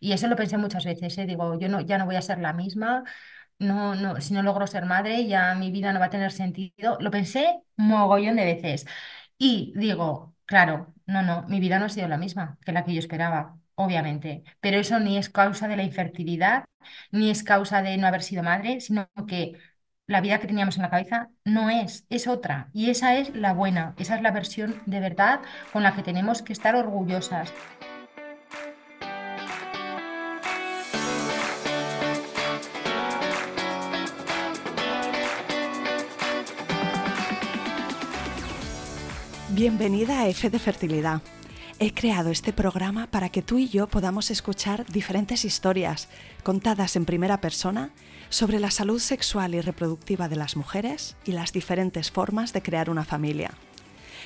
Y eso lo pensé muchas veces, ¿eh? Digo, yo no, ya no voy a ser la misma, no, no, si no logro ser madre, ya mi vida no va a tener sentido. Lo pensé mogollón de veces. Y digo, claro, no, no, mi vida no ha sido la misma que la que yo esperaba, obviamente. Pero eso ni es causa de la infertilidad, ni es causa de no haber sido madre, sino que la vida que teníamos en la cabeza no es, es otra. Y esa es la buena, esa es la versión de verdad con la que tenemos que estar orgullosas. Bienvenida a F de Fertilidad. He creado este programa para que tú y yo podamos escuchar diferentes historias contadas en primera persona sobre la salud sexual y reproductiva de las mujeres y las diferentes formas de crear una familia.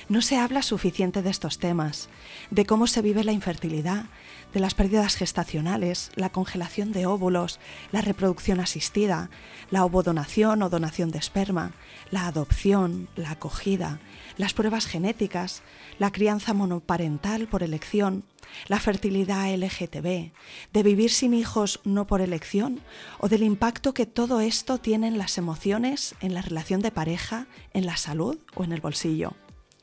No se habla suficiente de estos temas, de cómo se vive la infertilidad, de las pérdidas gestacionales, la congelación de óvulos, la reproducción asistida, la ovodonación o donación de esperma, la adopción, la acogida, las pruebas genéticas, la crianza monoparental por elección, la fertilidad LGTB, de vivir sin hijos no por elección o del impacto que todo esto tiene en las emociones, en la relación de pareja, en la salud o en el bolsillo.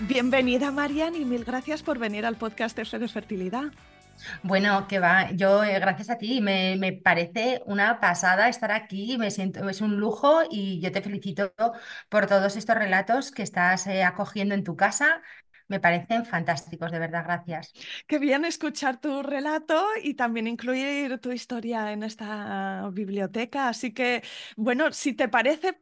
Bienvenida, Marian, y mil gracias por venir al podcast de Redes Fertilidad. Bueno, que va, yo eh, gracias a ti, me, me, parece una pasada estar aquí, me siento, es un lujo y yo te felicito por todos estos relatos que estás eh, acogiendo en tu casa. Me parecen fantásticos, de verdad, gracias. Qué bien escuchar tu relato y también incluir tu historia en esta biblioteca. Así que, bueno, si te parece,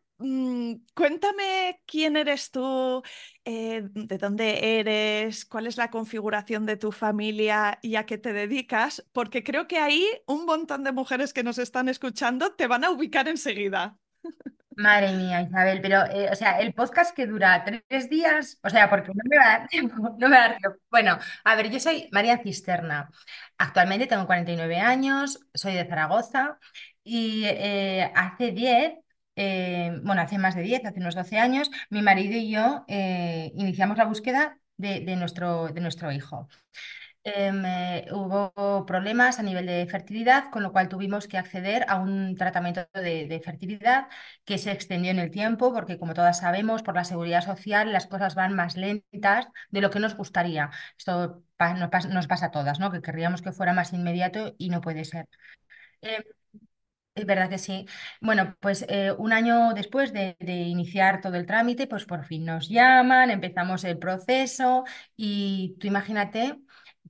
cuéntame quién eres tú, eh, de dónde eres, cuál es la configuración de tu familia y a qué te dedicas, porque creo que ahí un montón de mujeres que nos están escuchando te van a ubicar enseguida. Madre mía, Isabel, pero, eh, o sea, el podcast que dura tres días, o sea, porque no me va a dar tiempo, no me va a dar tiempo. Bueno, a ver, yo soy María Cisterna. Actualmente tengo 49 años, soy de Zaragoza y eh, hace 10 eh, bueno, hace más de 10, hace unos 12 años, mi marido y yo eh, iniciamos la búsqueda de, nuestro, de nuestro hijo. Em, eh, hubo problemas a nivel de fertilidad, con lo cual tuvimos que acceder a un tratamiento de, fertilidad que se extendió en el tiempo, porque como todas sabemos, por la seguridad social las cosas van más lentas de lo que nos gustaría. Esto nos, pasa a todas, ¿no? Que querríamos que fuera más inmediato y no puede ser. Em, es verdad que sí. Bueno, pues eh, un año después de, iniciar todo el trámite, pues por fin nos llaman, empezamos el proceso y tú imagínate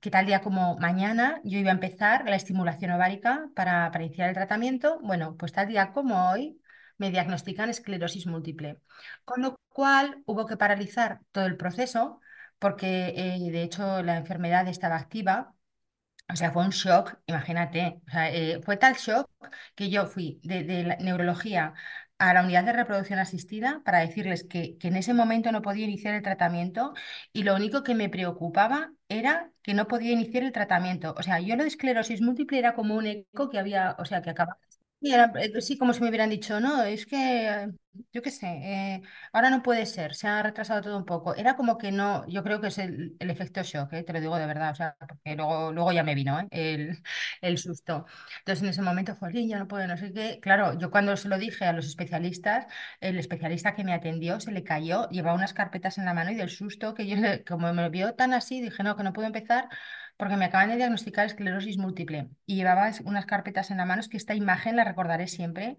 que tal día como mañana yo iba a empezar la estimulación ovárica para, para iniciar el tratamiento. Bueno, pues tal día como hoy me diagnostican esclerosis múltiple, con lo cual hubo que paralizar todo el proceso porque eh, de hecho la enfermedad estaba activa o sea, fue un shock, imagínate. Eh, fue tal shock que yo fui de, la neurología a la unidad de reproducción asistida para decirles que, que, en ese momento no podía iniciar el tratamiento y lo único que me preocupaba era que no podía iniciar el tratamiento. O sea, yo lo de esclerosis múltiple era como un eco que había, o sea, que acababa eh, sí, como si me hubieran dicho, no, es que, yo qué sé, eh, ahora no puede ser, se ha retrasado todo un poco. Era como que no, yo creo que es el, efecto shock, eh, te lo digo de verdad, o sea, porque luego, luego ya me vino el, el susto. Entonces en ese momento fue, ya no puedo, no sé qué. Claro, yo cuando se lo dije a los especialistas, el especialista que me atendió se le cayó, llevaba unas carpetas en la mano y del susto que yo, como me vio tan así, dije, no, que no puedo empezar porque me acaban de diagnosticar esclerosis múltiple y llevaba unas carpetas en la mano, es que esta imagen la recordaré siempre,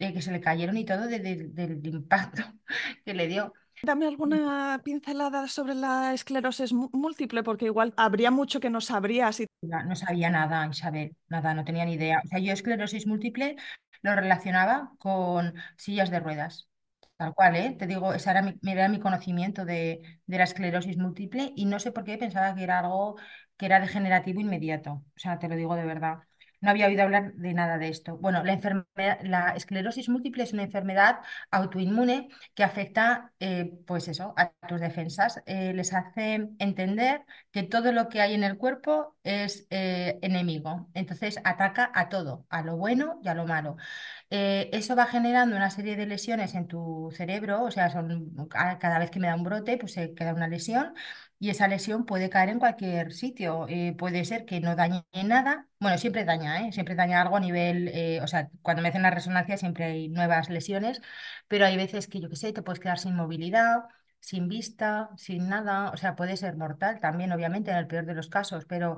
de que se le cayeron y todo del impacto que le dio. Dame alguna pincelada sobre la esclerosis múltiple, porque igual habría mucho que no sabrías. No sabía nada, Isabel, nada, no tenía ni idea. O sea, yo esclerosis múltiple lo relacionaba con sillas de ruedas. Tal cual, ¿eh? Te digo, ese era mi, era mi conocimiento de, de la esclerosis múltiple y no sé por qué pensaba que era algo que era degenerativo inmediato. O sea, te lo digo de verdad. No había oído hablar de nada de esto. Bueno, la enfermedad, la esclerosis múltiple es una enfermedad autoinmune que afecta, eh, pues eso, a tus defensas. Eh, les hace entender que todo lo que hay en el cuerpo es eh, enemigo. Entonces ataca a todo, a lo bueno y a lo malo. eso va generando una serie de lesiones en tu cerebro, o sea, son, cada vez que me da un brote, pues se queda una lesión y esa lesión puede caer en cualquier sitio. Eh, puede ser que no dañe nada, bueno, siempre daña, ¿eh? Siempre daña algo a nivel, eh, o sea, cuando me hacen la resonancia siempre hay nuevas lesiones, pero hay veces que yo qué sé, te puedes quedar sin movilidad, sin vista, sin nada, o sea, puede ser mortal también, obviamente, en el peor de los casos, pero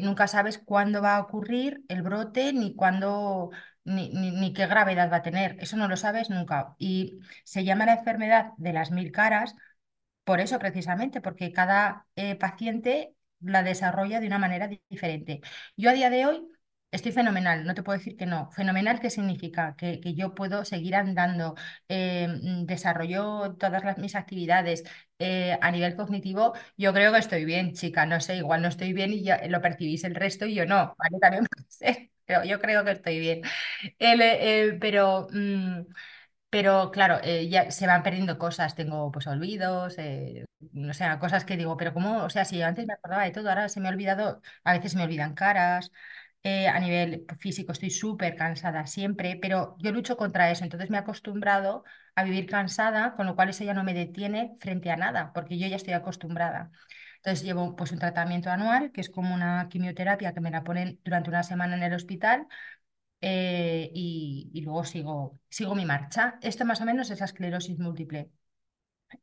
nunca sabes cuándo va a ocurrir el brote ni cuándo... Ni, ni qué gravedad va a tener, eso no lo sabes nunca. Y se llama la enfermedad de las mil caras por eso, precisamente, porque cada eh, paciente la desarrolla de una manera di- diferente. Yo a día de hoy estoy fenomenal, no te puedo decir que no. Fenomenal, ¿qué significa? Que, que yo puedo seguir andando, eh, mm, desarrollo todas las, mis actividades eh, a nivel cognitivo. Yo creo que estoy bien, chica, no sé, igual no estoy bien y ya lo percibís el resto y yo no, pero yo creo que estoy bien. Eh, pero... mm, pero claro, eh, ya se van perdiendo cosas, tengo pues olvidos, eh, o sea, cosas que digo, pero cómo, o sea, si antes me acordaba de todo, ahora se me ha olvidado, a veces me olvidan caras, eh, a nivel físico estoy súper cansada siempre, pero yo lucho contra eso, entonces me he acostumbrado a vivir cansada, con lo cual eso ya no me detiene frente a nada, porque yo ya estoy acostumbrada. Entonces llevo pues un tratamiento anual, que es como una quimioterapia que me la ponen durante una semana en el hospital eh, y, luego sigo, sigo mi marcha. Esto más o menos es la esclerosis múltiple.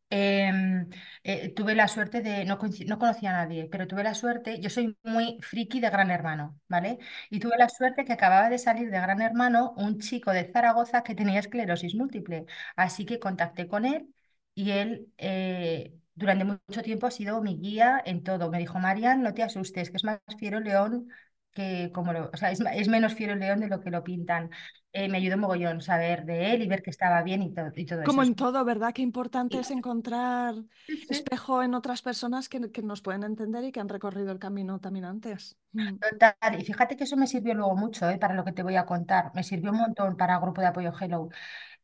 Em, eh, tuve la suerte de, no, no conocía a nadie, pero tuve la suerte, yo soy muy friki de Gran Hermano, ¿vale? Y tuve la suerte que acababa de salir de Gran Hermano un chico de Zaragoza que tenía esclerosis múltiple. Así que contacté con él y él eh, durante mucho tiempo ha sido mi guía en todo. Me dijo, Marian, no te asustes, que es más fiero león que como lo, o sea, es, es menos fiero el león de lo que lo pintan. Eh, me ayudó mogollón saber de él y ver que estaba bien y, todo y todo eso. Como en todo, ¿verdad? Qué importante Sí, es encontrar sí, espejo en otras personas que, que nos pueden entender y que han recorrido el camino también antes. Mm. Total, y fíjate que eso me sirvió luego mucho, ¿eh? para lo que te voy a contar. Me sirvió un montón para el grupo de apoyo Hello,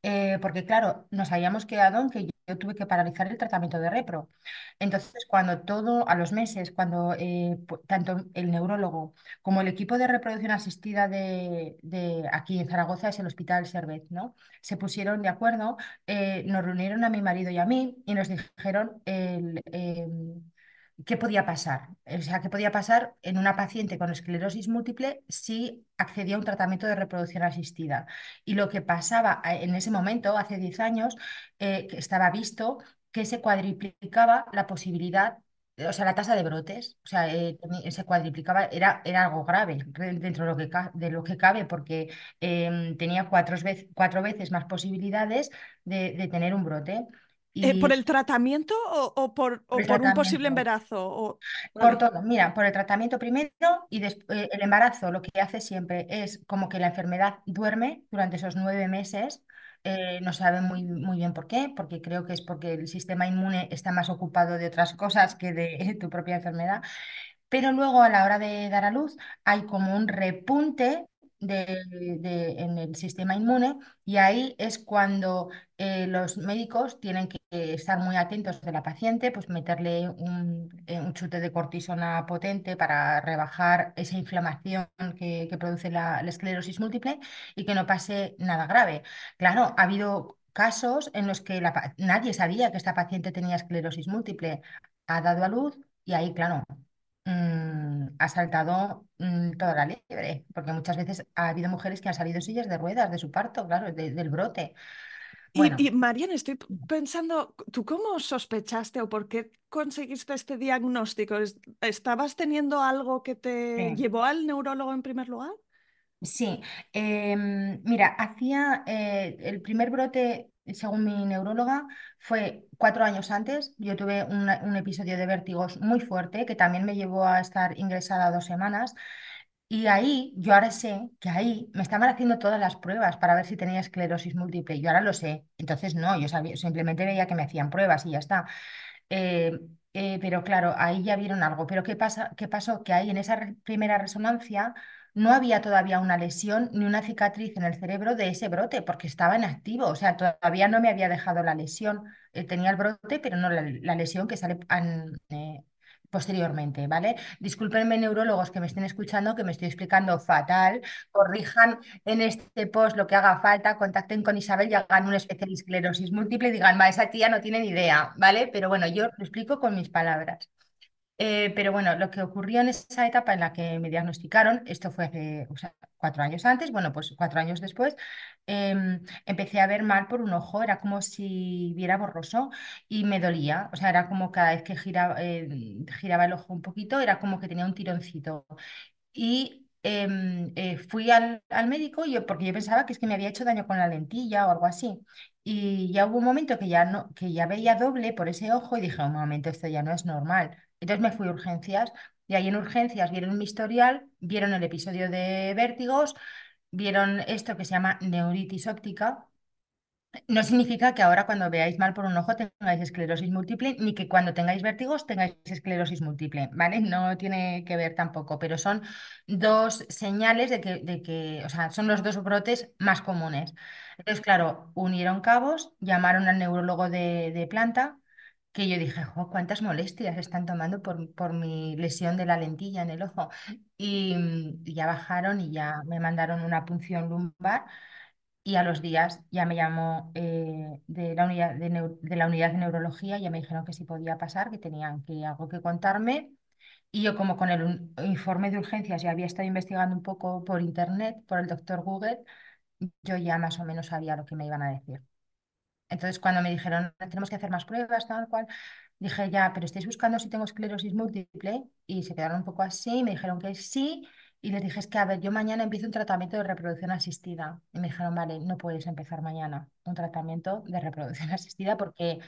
Eh, porque claro, nos habíamos quedado en que yo, tuve que paralizar el tratamiento de repro. Entonces, cuando todo, a los meses, cuando eh, tanto el neurólogo como el equipo de reproducción asistida de, de aquí en Zaragoza, es el Hospital Servet, ¿no? Se pusieron de acuerdo, eh, nos reunieron a mi marido y a mí y nos dijeron el, em, ¿Qué podía pasar? O sea, ¿qué podía pasar en una paciente con esclerosis múltiple si accedía a un tratamiento de reproducción asistida? Y lo que pasaba eh, en ese momento, hace 10 años, eh, estaba visto que se cuadriplicaba la posibilidad, o sea, la tasa de brotes, o sea, eh, se cuadriplicaba, era, era algo grave dentro de lo que, de lo que cabe, porque em, tenía cuatro, cuatro veces más posibilidades de, de tener un brote. Eh, ¿por el tratamiento o, o por, o un posible embarazo? O... Por todo, mira, por el tratamiento primero y después el embarazo lo que hace siempre es como que la enfermedad duerme durante esos nueve meses. eh, no saben muy, muy bien por qué, porque creo que es porque el sistema inmune está más ocupado de otras cosas que de tu propia enfermedad. Pero luego a la hora de dar a luz hay como un repunte de- de- en el sistema inmune y ahí es cuando eh, los médicos tienen que estar muy atentos de la paciente, pues meterle un, eh, un chute de cortisona potente para rebajar esa inflamación que, que produce la, esclerosis múltiple y que no pase nada grave. Claro, ha habido casos en los que la nadie sabía que esta paciente tenía esclerosis múltiple. Ha dado a luz y ahí, claro, mm, ha saltado mm, toda la liebre, porque muchas veces ha habido mujeres que han salido sillas de ruedas de su parto, claro, de- del brote. Y, Bueno, y estoy pensando, ¿tú cómo sospechaste o por qué conseguiste este diagnóstico? ¿Es- ¿Estabas teniendo algo que te sí. llevó al neurólogo en primer lugar? Sí, em, mira, hacía eh, el primer brote, según mi neuróloga, fue cuatro años antes. Yo tuve una- un episodio de vértigos muy fuerte que también me llevó a estar ingresada dos semanas. Y ahí, yo ahora sé que ahí me estaban haciendo todas las pruebas para ver si tenía esclerosis múltiple. Yo ahora lo sé. Entonces, no, yo sabía, simplemente veía que me hacían pruebas y ya está. Eh, eh, pero claro, ahí ya vieron algo. Pero ¿qué pasa, qué pasó? Que ahí en esa primera resonancia no había todavía una lesión ni una cicatriz en el cerebro de ese brote, porque estaba en activo. O sea, todavía no me había dejado la lesión. Eh, tenía el brote, pero no la, la lesión que sale posteriormente, ¿vale? Discúlpenme, neurólogos que me estén escuchando, que me estoy explicando fatal. Corrijan en este post lo que haga falta, contacten con Isabel y hagan un especial esclerosis múltiple y digan, ma, esa tía no tiene ni idea, ¿vale? Pero bueno, yo lo explico con mis palabras. Eh, pero bueno, lo que ocurrió en esa etapa en la que me diagnosticaron, esto fue hace, o sea, cuatro años antes, bueno, pues cuatro años después, em, empecé a ver mal por un ojo, era como si viera borroso y me dolía, o sea, era como cada vez que giraba, eh, giraba el ojo un poquito, era como que tenía un tironcito. Y em, eh, fui al, al médico yo, porque yo pensaba que es que me había hecho daño con la lentilla o algo así. Y ya hubo un momento que ya, no, que ya veía doble por ese ojo y dije, un momento, esto ya no es normal. Entonces me fui a urgencias y ahí en urgencias vieron mi historial, vieron el episodio de vértigos, vieron esto que se llama neuritis óptica no significa que ahora cuando veáis mal por un ojo tengáis esclerosis múltiple, ni que cuando tengáis vértigos tengáis esclerosis múltiple, ¿vale? No tiene que ver tampoco, pero son dos señales de que, de que, o sea, son los dos brotes más comunes. Entonces, claro, unieron cabos, llamaron al neurólogo de, de planta, que yo dije, cuántas molestias están tomando por, por mi lesión de la lentilla en el ojo. Y, ya bajaron y ya me mandaron una punción lumbar y a los días ya me llamó eh, de la unidad de, de la unidad de neurología, ya me dijeron que sí podía pasar, que tenían que algo que contarme. Y yo como con el informe de urgencias ya había estado investigando un poco por internet, por el doctor Google, yo ya más o menos sabía lo que me iban a decir. Entonces, cuando me dijeron, tenemos que hacer más pruebas, tal cual, dije, ya, pero estáis buscando si tengo esclerosis múltiple. Y se quedaron un poco así, me dijeron que sí. Y les dije, es que, a ver, yo mañana empiezo un tratamiento de reproducción asistida. Y me dijeron, vale, no puedes empezar mañana un tratamiento de reproducción asistida porque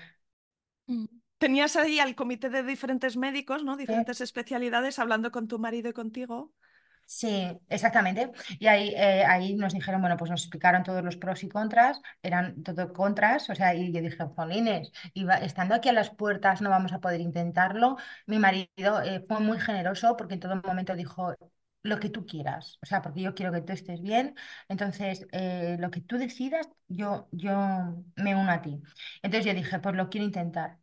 Mm. Tenías ahí al comité de diferentes médicos, ¿no? eh, Diferentes especialidades hablando con tu marido y contigo. Sí, exactamente. Y ahí, eh, ahí nos dijeron, bueno, pues nos explicaron todos los pros y contras, eran todo contras, o sea, y yo dije, jolines, iba, estando aquí a las puertas no vamos a poder intentarlo. Mi marido eh, fue muy generoso porque en todo momento dijo, lo que tú quieras, o sea, porque yo quiero que tú estés bien, entonces eh, lo que tú decidas, yo, yo me uno a ti. Entonces yo dije, pues lo quiero intentar.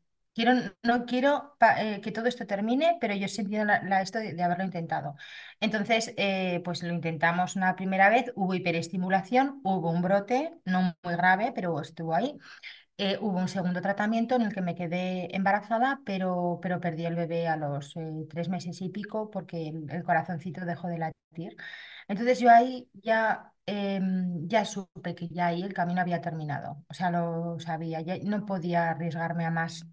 No quiero eh, que todo esto termine, pero yo he sentido la, la- esto de de haberlo intentado. Entonces, eh, pues lo intentamos una primera vez, hubo hiperestimulación, hubo un brote, no muy grave, pero estuvo ahí. Eh, hubo un segundo tratamiento en el que me quedé embarazada, pero, pero perdí el bebé a los tres meses y pico porque el, el corazoncito dejó de latir. Entonces yo ahí ya, em, ya supe que ya ahí el camino había terminado, o sea, lo sabía, ya no podía arriesgarme a más,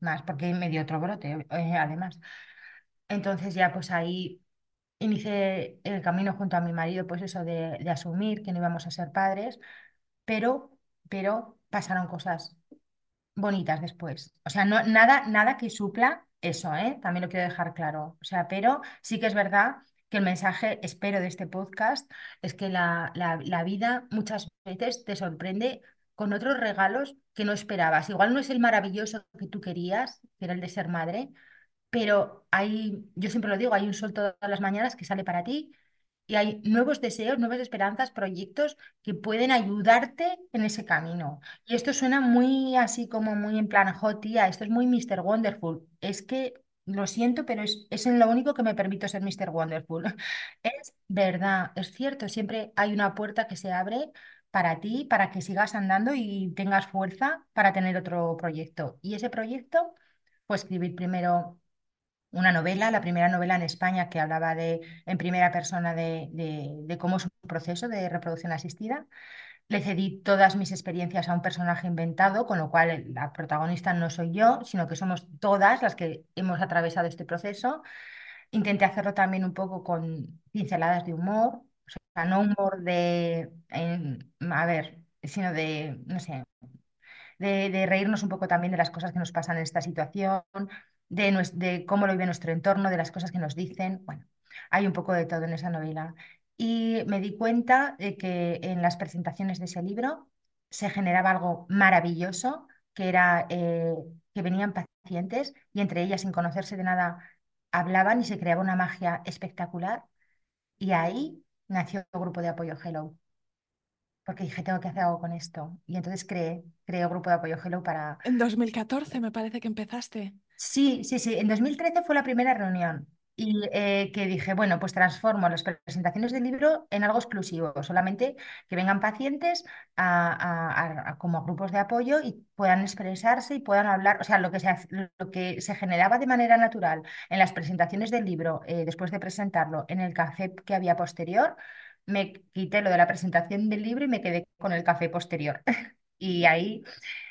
más porque me dio otro brote, eh, además. Entonces ya pues ahí inicié el camino junto a mi marido, pues eso de, de asumir que no íbamos a ser padres, pero, pero pasaron cosas bonitas después. O sea, no, nada, nada que supla eso, ¿eh? También lo quiero dejar claro. O sea, pero sí que es verdad que el mensaje, espero, de este podcast es que la, la, la vida muchas veces te sorprende con otros regalos que no esperabas. Igual no es el maravilloso que tú querías, que era el de ser madre, pero hay, yo siempre lo digo, hay un sol todas las mañanas que sale para ti y hay nuevos deseos, nuevas esperanzas, proyectos que pueden ayudarte en ese camino. Y esto suena muy así como muy en plan, jo, esto es muy Mr. Wonderful. Es que lo siento, pero es, es en lo único que me permito ser Mr. Wonderful. Es verdad, es cierto, siempre hay una puerta que se abre para ti, para que sigas andando y tengas fuerza para tener otro proyecto. Y ese proyecto, pues escribir primero una novela, la primera novela en España que hablaba de, en primera persona de, de- de cómo es un proceso de reproducción asistida. Le cedí todas mis experiencias a un personaje inventado, con lo cual la protagonista no soy yo, sino que somos todas las que hemos atravesado este proceso. Intenté hacerlo también un poco con pinceladas de humor, no humor de, en- a ver, sino de, no sé, de, de reírnos un poco también de las cosas que nos pasan en esta situación, de cómo lo vive nuestro entorno, de las cosas que nos dicen. Bueno, Hay un poco de todo en esa novela. Y me di cuenta de que en las presentaciones de ese libro se generaba algo maravilloso, que era eh, que venían pacientes y entre ellas, sin conocerse de nada, hablaban y se creaba una magia espectacular. Y ahí nació el grupo de apoyo Hello, porque dije, tengo que hacer algo con esto. Y entonces creé, creé el grupo de apoyo Hello para... En 2014 me parece que empezaste. Sí, sí, sí. En 2013 fue la primera reunión y eh, que dije, bueno, pues transformo las presentaciones del libro en algo exclusivo, solamente que vengan pacientes a, como grupos de apoyo y puedan expresarse y puedan hablar, o sea, lo que se, lo que se generaba de manera natural en las presentaciones del libro, eh, después de presentarlo en el café que había posterior, me quité lo de la presentación del libro y me quedé con el café posterior. Y ahí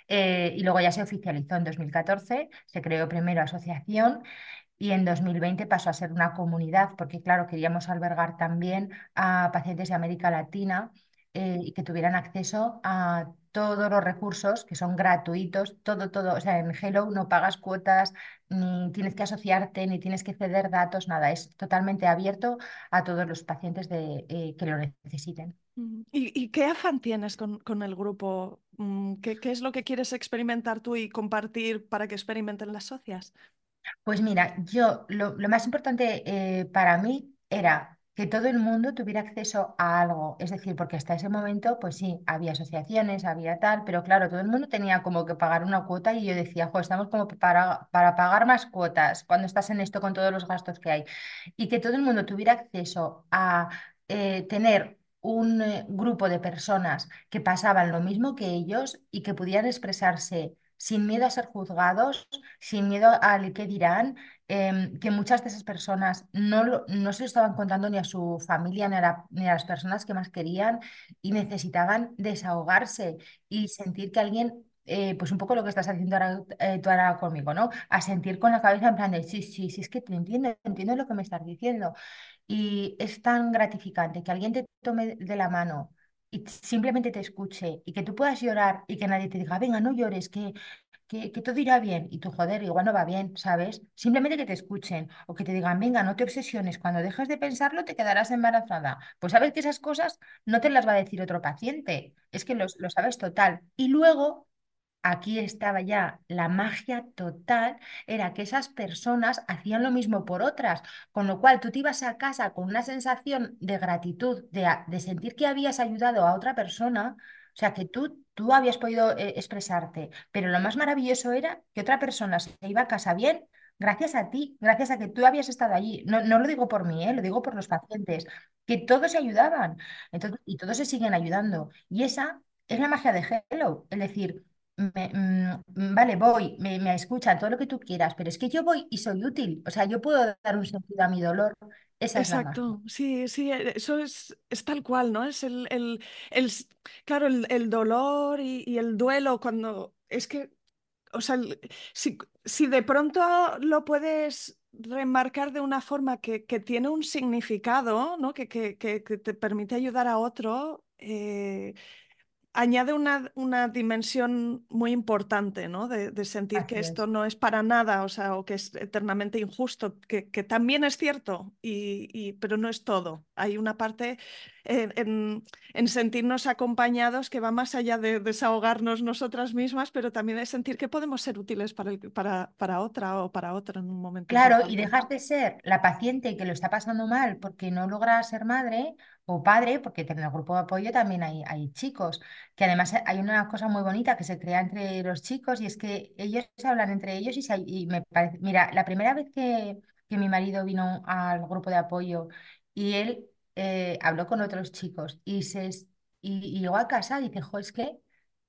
eh, y luego ya se oficializó en 2014, se creó primero asociación y en 2020 pasó a ser una comunidad, porque claro, queríamos albergar también a pacientes de América Latina eh, y que tuvieran acceso a todos los recursos que son gratuitos, todo, todo, o sea, en Hello no pagas cuotas, ni tienes que asociarte, ni tienes que ceder datos, nada, es totalmente abierto a todos los pacientes de, eh, que lo necesiten. Mm, ¿Y, y qué afán tienes con, con el grupo? Mm, ¿Qué, qué es lo que quieres experimentar tú y compartir para que experimenten las socias? Pues mira, yo lo, más importante eh, para mí era que todo el mundo tuviera acceso a algo. Es decir, porque hasta ese momento, pues sí, había asociaciones, había tal, pero claro, todo el mundo tenía como que pagar una cuota y yo decía, jo, estamos como para, para pagar más cuotas cuando estás en esto con todos los gastos que hay. Y que todo el mundo tuviera acceso a eh, tener un eh, grupo de personas que pasaban lo mismo que ellos y que pudieran expresarse sin miedo a ser juzgados sin miedo al qué dirán, em, que muchas de esas personas no, no se lo estaban contando ni a su familia ni a, la- ni a las personas que más querían y necesitaban desahogarse y sentir que alguien, eh, pues un poco lo que estás haciendo ahora, eh, tú ahora conmigo, ¿no? A sentir con la cabeza en plan de, sí, sí, sí, es que te entiendo, entiendo lo que me estás diciendo. Y es tan gratificante que alguien te tome de la mano. Y simplemente te escuche y que tú puedas llorar y que nadie te diga, venga, no llores, que que, que todo irá bien y tú, joder, igual no va bien, ¿sabes? Simplemente que te escuchen o que te digan, venga, no te obsesiones, cuando dejes de pensarlo te quedarás embarazada. Pues sabes que esas cosas no te las va a decir otro paciente, es que lo sabes total. Y luego Aquí estaba ya la magia total, era que esas personas hacían lo mismo por otras, con lo cual tú te ibas a casa con una sensación de gratitud, de, de sentir que habías ayudado a otra persona, o sea, que tú, tú habías podido eh, expresarte, pero lo más maravilloso era que otra persona se iba a casa bien gracias a ti, gracias a que tú habías estado allí. No, no lo digo por mí, eh, lo digo por los pacientes, que todos se ayudaban entonces, y todos se siguen ayudando. Y esa es la magia de Hello, es decir mm, vale, voy, me, me escuchan todo lo que tú quieras, pero es que yo voy y soy útil. O sea, yo puedo dar un sentido a mi dolor. Exacto, sí, sí, e- eso es, es tal cual, ¿no? Es el, el, el claro, el, el dolor y, y el duelo cuando es que, o sea, si, si de pronto lo puedes remarcar de una forma que, que tiene un significado, ¿no? Que, que, que te permite ayudar a otro, eh, añade una, una dimensión muy importante, ¿no? De, de sentir que esto es. no es para nada, o sea, o que es eternamente injusto, que, que también es cierto, y, y- pero no es todo. Hay una parte en, en- en sentirnos acompañados que va más allá de desahogarnos nosotras mismas, pero también es sentir que podemos ser útiles para, el- para, para otra o para otro en un momento Claro, y dejas de ser la paciente que lo está pasando mal porque no logra ser madre o padre, porque en el grupo de apoyo también hay, hay chicos, que además hay una cosa muy bonita que se crea entre los chicos y es que ellos hablan entre ellos y, se- y me parece, mira, la primera vez que, que mi marido vino al grupo de apoyo y él eh, habló con otros chicos y, se, y, llegó a casa y dice, jo, es que,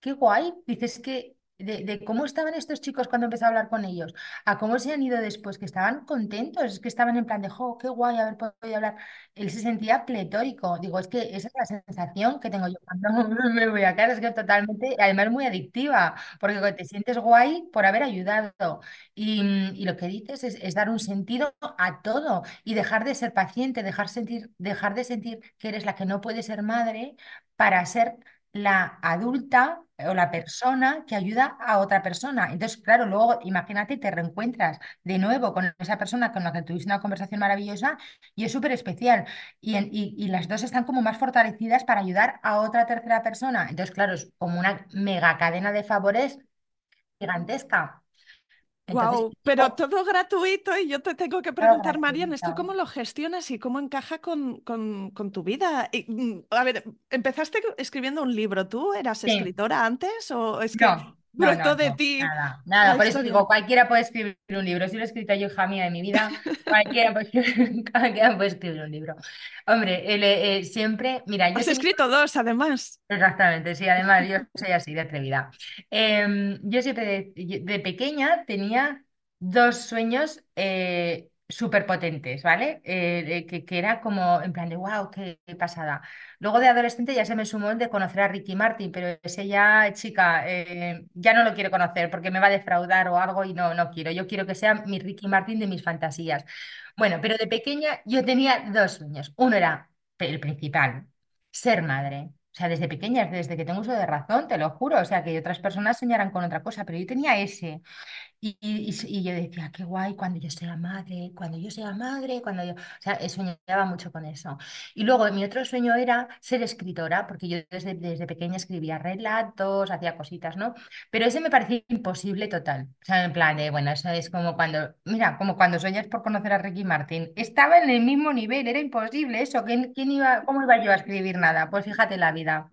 qué guay, dices que... De, cómo estaban estos chicos cuando empecé a hablar con ellos a cómo se han ido después, que estaban contentos, es que estaban en plan de, jo, qué guay haber podido hablar. Él se sentía pletórico. Digo, es que esa es la sensación que tengo yo cuando me voy a casa, es que totalmente, además muy adictiva, porque te sientes guay por haber ayudado. Y, y lo que dices es, es dar un sentido a todo y dejar de ser paciente, dejar, sentir, dejar de sentir que eres la que no puede ser madre para ser la adulta o la persona que ayuda a otra persona. Entonces, claro, luego imagínate, te reencuentras de nuevo con esa persona con la que tuviste una conversación maravillosa y es súper especial. Y, y las dos están como más fortalecidas para ayudar a otra tercera persona. Entonces, claro, es como una mega cadena de favores gigantesca. Entonces, Wow, pero oh, todo gratuito y yo te tengo que preguntar, Marian, ¿esto cómo lo gestionas y cómo encaja con, con- con tu vida? Y, mm, a ver, empezaste escribiendo un libro, ¿tú eras Sí. escritora antes o es que No, no, no, brotó de no, ti nada, nada. Por eso digo, cualquiera puede escribir un libro. Si lo he escrito yo, hija mía, de mi vida, cualquiera puede escribir, cualquiera puede escribir un libro. Hombre, el, eh, eh, siempre, mira, yo Has escrito dos, además. exactamente, sí, además yo soy así de atrevida. Em, yo siempre de, de pequeña tenía dos sueños eh, súper potentes, ¿vale? Eh, que, que era como en plan de, wow, qué, pasada. Luego de adolescente ya se me sumó el de conocer a Ricky Martin, pero ese ya, chica, eh, ya no lo quiero conocer porque me va a defraudar o algo y no, no quiero. Yo quiero que sea mi Ricky Martin de mis fantasías. Bueno, pero de pequeña yo tenía dos sueños. Uno era el principal, ser madre. O sea, desde pequeña, desde que tengo uso de razón, te lo juro. O sea, que otras personas soñarán con otra cosa, pero yo tenía ese. Y, y- y- yo decía, qué guay cuando yo sea madre, cuando yo sea madre, cuando yo... O sea, eh, soñaba mucho con eso. Y luego mi otro sueño era ser escritora, porque yo desde, desde pequeña escribía relatos, hacía cositas, ¿no? Pero ese me parecía imposible total. O sea, en plan de, bueno, eso es como cuando, mira, como cuando sueñas por conocer a Ricky Martin. Estaba en el mismo nivel, era imposible eso. ¿Quién, quién iba, cómo iba yo a escribir nada? Pues fíjate la vida.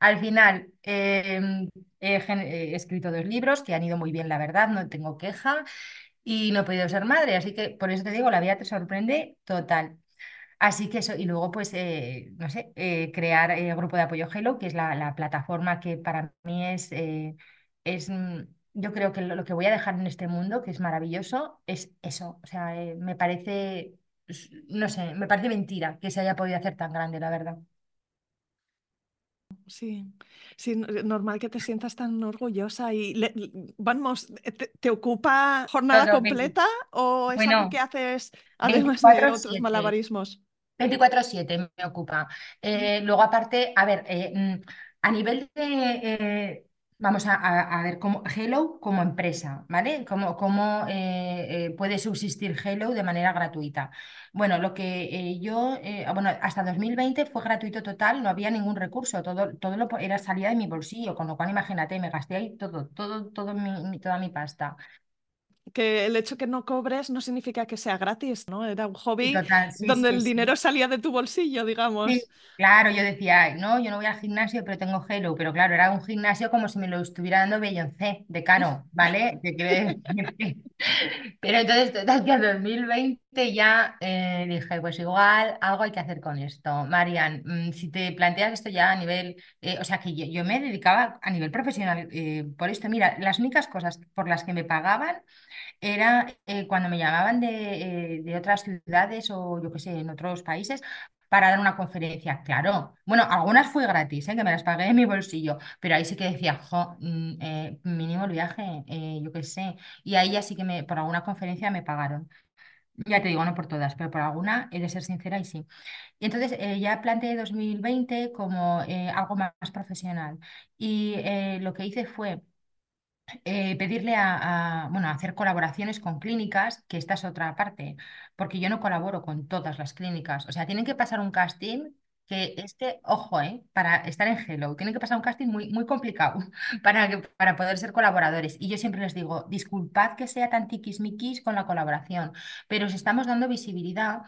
Al final, em, he, escrito dos libros que han ido muy bien, la verdad, no tengo queja y no he podido ser madre, así que por eso te digo, la vida te sorprende total. Así que eso, y luego pues, eh, no sé, eh, crear el grupo de apoyo Hello, que es la, la plataforma que para mí es, eh, es mm, yo creo que lo, lo que voy a dejar en este mundo, que es maravilloso, es eso. O sea, eh, me parece, no sé, me parece mentira que se haya podido hacer tan grande, la verdad. Sí, sí, no- normal que te sientas tan orgullosa y le- vamos, ¿te, te ocupa jornada Todo, 20 completa o es algo que haces además de otros siete malabarismos? veinticuatro siete me ocupa. Eh, luego, aparte, a ver, eh, mm, a nivel de, eh, vamos a, ver, como Hello como empresa, ¿vale? Cómo, cómo, eh, eh, puede subsistir Hello de manera gratuita. Bueno, lo que eh, yo, bueno, hasta 2020 fue gratuito total, no había ningún recurso, todo, todo lo era salida de mi bolsillo, con lo cual imagínate, me gasté ahí todo, todo, todo mi- toda mi pasta. Que el hecho que no cobres no significa que sea gratis, ¿no? Era un hobby total, sí, donde sí, el sí. dinero salía de tu bolsillo, digamos. Sí, claro, yo decía, "Ay, no, yo no voy al gimnasio, pero tengo Hello, pero claro, era un gimnasio como si me lo estuviera dando Beyoncé de caro, ¿vale? Pero entonces, total, que en 2020 ya eh, dije, pues igual algo hay que hacer con esto. Marian, mm, si te planteas esto ya a nivel, eh, o sea, que yo, me dedicaba a nivel profesional eh, por esto, mira, las únicas cosas por las que me pagaban era cuando me llamaban de, de otras ciudades o yo qué sé, en otros países para dar una conferencia. Claro, bueno, algunas fue gratis, ¿eh? que me las pagué de mi bolsillo, pero ahí sí que decía, mm, eh, mínimo el viaje, eh, yo qué sé. Y ahí ya sí que me, por alguna conferencia me pagaron. Ya te digo, no por todas, pero por alguna he de ser sincera y sí. Y entonces ya planteé 2020 como algo más, profesional. Y lo que hice fue eh, pedirle a, a, bueno, hacer colaboraciones con clínicas, que esta es otra parte, porque yo no colaboro con todas las clínicas. O sea, tienen que pasar un casting que este, ojo, eh, para estar en Hello, tienen que pasar un casting muy, muy complicado para, que- para poder ser colaboradores. Y yo siempre les digo, disculpad que sea tan tiquismiquis con la colaboración, pero os estamos dando visibilidad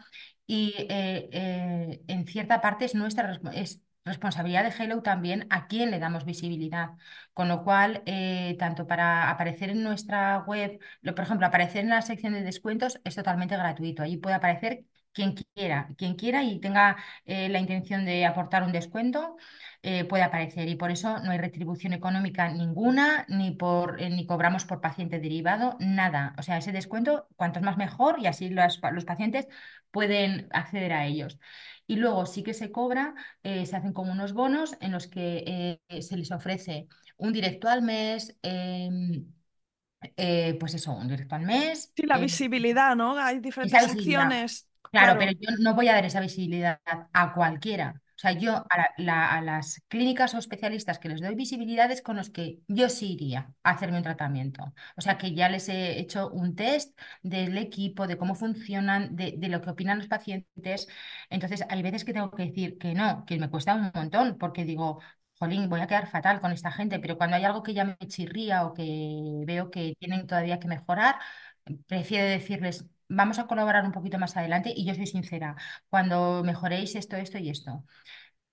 y eh, eh, en cierta parte es nuestra es responsabilidad de Hello también a quién le damos visibilidad. Con lo cual, eh, tanto para aparecer en nuestra web, por ejemplo, aparecer en la sección de descuentos es totalmente gratuito. Allí puede aparecer quien quiera, quien quiera y tenga eh, la intención de aportar un descuento, eh, puede aparecer. Y por eso no hay retribución económica ninguna, ni por, ni cobramos por paciente derivado, nada. O sea, ese descuento, cuantos más mejor, y así los, los pacientes pueden acceder a ellos. Y luego sí que se cobra, eh, se hacen como unos bonos en los que eh, se les ofrece un directo al mes, em, eh, pues eso, un directo al mes, Sí, la visibilidad, ¿no? Hay diferentes visibilidad. secciones, Claro, pero claro. yo no voy a dar esa visibilidad a cualquiera. O sea, yo a, la- la- a las clínicas o especialistas que les doy visibilidad es con los que yo sí iría a hacerme un tratamiento. O sea, que ya les he hecho un test del equipo, de cómo funcionan, de, de lo que opinan los pacientes. Entonces, hay veces que tengo que decir que no, que me cuesta un montón, porque digo, jolín, voy a quedar fatal con esta gente, pero cuando hay algo que ya me chirría o que veo que tienen todavía que mejorar, prefiero decirles, vamos a colaborar un poquito más adelante y yo soy sincera, cuando mejoréis esto, esto y esto.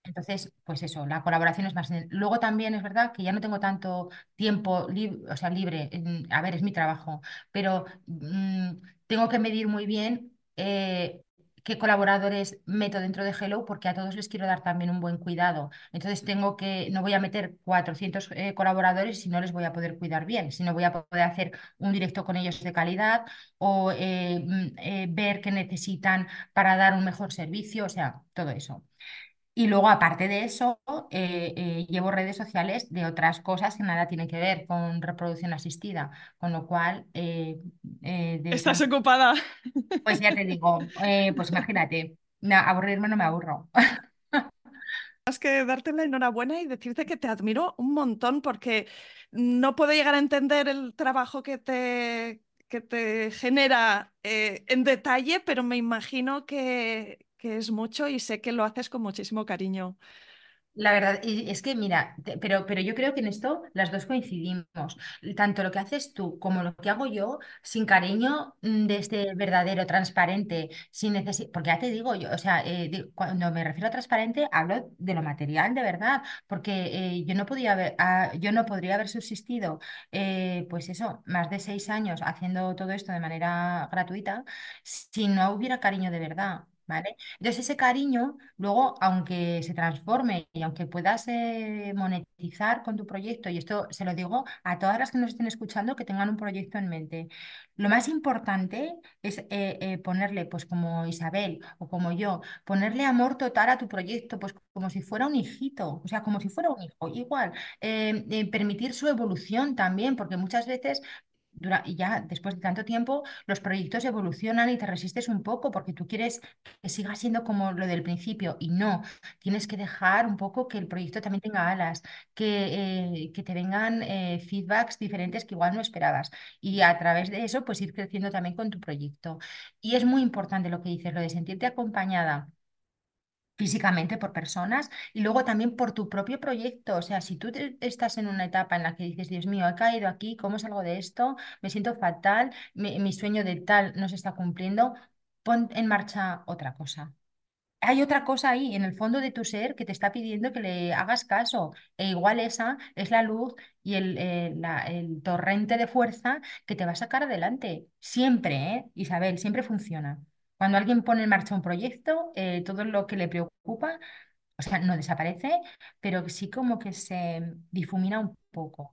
Entonces, pues eso, la colaboración es más. Luego también es verdad que ya no tengo tanto tiempo lib- o sea, libre. A ver, es mi trabajo, pero mm, tengo que medir muy bien eh, qué colaboradores meto dentro de Hello, porque a todos les quiero dar también un buen cuidado. Entonces tengo que, no voy a meter 400 eh, colaboradores si no les voy a poder cuidar bien, si no voy a poder hacer un directo con ellos de calidad o eh, mm, eh, ver qué necesitan para dar un mejor servicio, o sea, todo eso. Y luego, aparte de eso, eh, eh, llevo redes sociales de otras cosas que nada tienen que ver con reproducción asistida, con lo cual, eh, Estás ocupada. pues ya te digo, pues imagínate, no, aburrirme no me aburro. Más que darte la enhorabuena y decirte que te admiro un montón porque no puedo llegar a entender el trabajo que te, que te genera en detalle, pero me imagino que, que es mucho y sé que lo haces con muchísimo cariño. La verdad, es que mira, pero, pero yo creo que en esto las dos coincidimos. Tanto lo que haces tú como lo que hago yo, sin cariño, mm, desde verdadero, transparente, sin necesidad. Porque ya te digo yo, o sea, eh, cuando me refiero a transparente, hablo de lo material de verdad, porque eh, yo no podía haber, ah, yo no podría haber subsistido, eh, pues eso, más de seis años haciendo todo esto de manera gratuita, si no hubiera cariño de verdad. ¿Vale? Entonces ese cariño, luego, aunque se transforme y aunque puedas eh, monetizar con tu proyecto, y esto se lo digo a todas las que nos estén escuchando que tengan un proyecto en mente, lo más importante es eh, eh, ponerle, pues como Isabel o como yo, ponerle amor total a tu proyecto, pues como si fuera un hijito, o sea, como si fuera un hijo, igual, permitir su evolución también, porque muchas veces... y ya después de tanto tiempo, los proyectos evolucionan y te resistes un poco porque tú quieres que siga siendo como lo del principio y no, tienes que dejar un poco que el proyecto también tenga alas, que, eh, que te vengan eh, feedbacks diferentes que igual no esperabas y a través de eso pues ir creciendo también con tu proyecto. Y es muy importante lo que dices, lo de sentirte acompañada. Físicamente por personas y luego también por tu propio proyecto. O sea, si tú estás en una etapa en la que dices, Dios mío, he caído aquí, ¿cómo salgo de esto? Me siento fatal, mi sueño de tal no se está cumpliendo, pon en marcha otra cosa hay otra cosa ahí en el fondo de tu ser que te está pidiendo que le hagas caso. E igual esa es la luz y el, eh, el torrente de fuerza que te va a sacar adelante. Siempre, ¿eh? Isabel, siempre funciona. Cuando alguien pone en marcha un proyecto, eh, todo lo que le preocupa, o sea, no desaparece, pero sí como que se difumina un poco.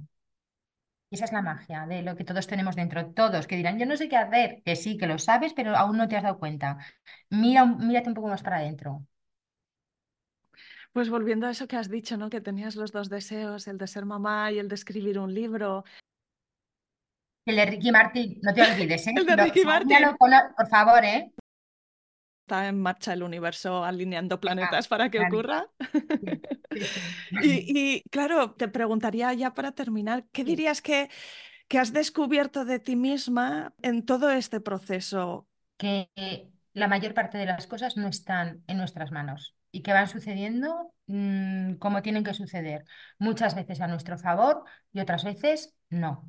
Y esa es la magia de lo que todos tenemos dentro. Todos que dirán, yo no sé qué hacer, que sí, que lo sabes, pero aún no te has dado cuenta. Mira, mírate un poco más para adentro. Pues volviendo a eso que has dicho, ¿no? Que tenías los dos deseos, el de ser mamá y el de escribir un libro. El de Ricky Martin, no te olvides, ¿eh? El de Ricky Martin. la- por favor, ¿eh? Está en marcha el universo alineando Venga, planetas para que ocurra. sí, sí, sí. Y, y, claro, te preguntaría ya para terminar, ¿qué dirías que, que has descubierto de ti misma en todo este proceso? que la mayor parte de las cosas no están en nuestras manos y que van sucediendo mm, como tienen que suceder, muchas veces a nuestro favor y otras veces no.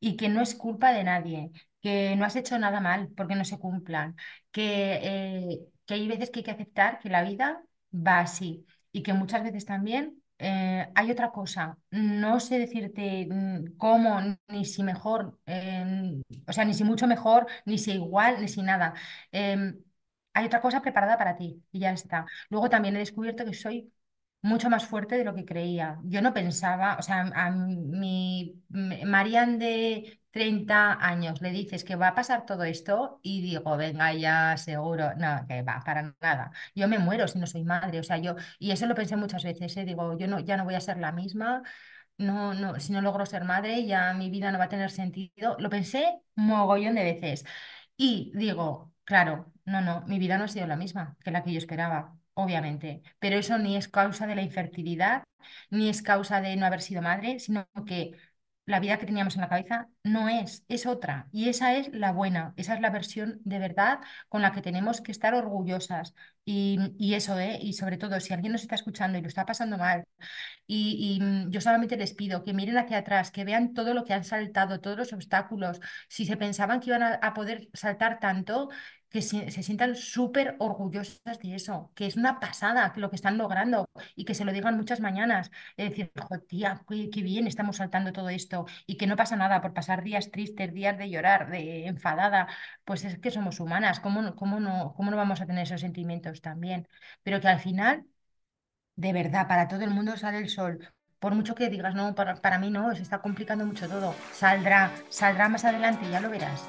Y que no es culpa de nadie, que no has hecho nada mal porque no se cumplan, que, eh, que hay veces que hay que aceptar que la vida va así y que muchas veces también... eh, hay otra cosa, no sé decirte mm, cómo ni si mejor, em, o sea, ni si mucho mejor, ni si igual, ni si nada. Em, hay otra cosa preparada para ti y ya está. Luego también he descubierto que soy mucho más fuerte de lo que creía. Yo no pensaba, o sea, a mi Marian de 30 años le dices que va a pasar todo esto y digo, venga ya, seguro. No, que va, para nada. Yo me muero si no soy madre, o sea, yo, y eso lo pensé muchas veces, ¿eh? Digo, yo no, ya no voy a ser la misma. No, no, si no logro ser madre, ya mi vida no va a tener sentido. Lo pensé mogollón de veces. Y digo, claro, no, no, mi vida no ha sido la misma que la que yo esperaba. obviamente, pero eso ni es causa de la infertilidad, ni es causa de no haber sido madre, sino que la vida que teníamos en la cabeza no es, es otra. Y esa es la buena, esa es la versión de verdad con la que tenemos que estar orgullosas. Y, y eso, ¿eh? Y sobre todo, si alguien nos está escuchando y lo está pasando mal, y, mm, yo solamente les pido que miren hacia atrás, que vean todo lo que han saltado, todos los obstáculos. Si se pensaban que iban a poder saltar tanto, que se, sientan súper orgullosas de eso, que es una pasada lo que están logrando y que se lo digan muchas mañanas. Es decir, "Jo, tía, qué, bien estamos saltando todo esto y que no pasa nada por pasar días tristes, días de llorar, de enfadada. Pues es que somos humanas, ¿cómo, cómo no, cómo no vamos a tener esos sentimientos también? Pero que al final de verdad, para todo el mundo sale el sol. Por mucho que digas, no, para, para mí no, se está complicando mucho todo. Saldrá, saldrá más adelante, ya lo verás.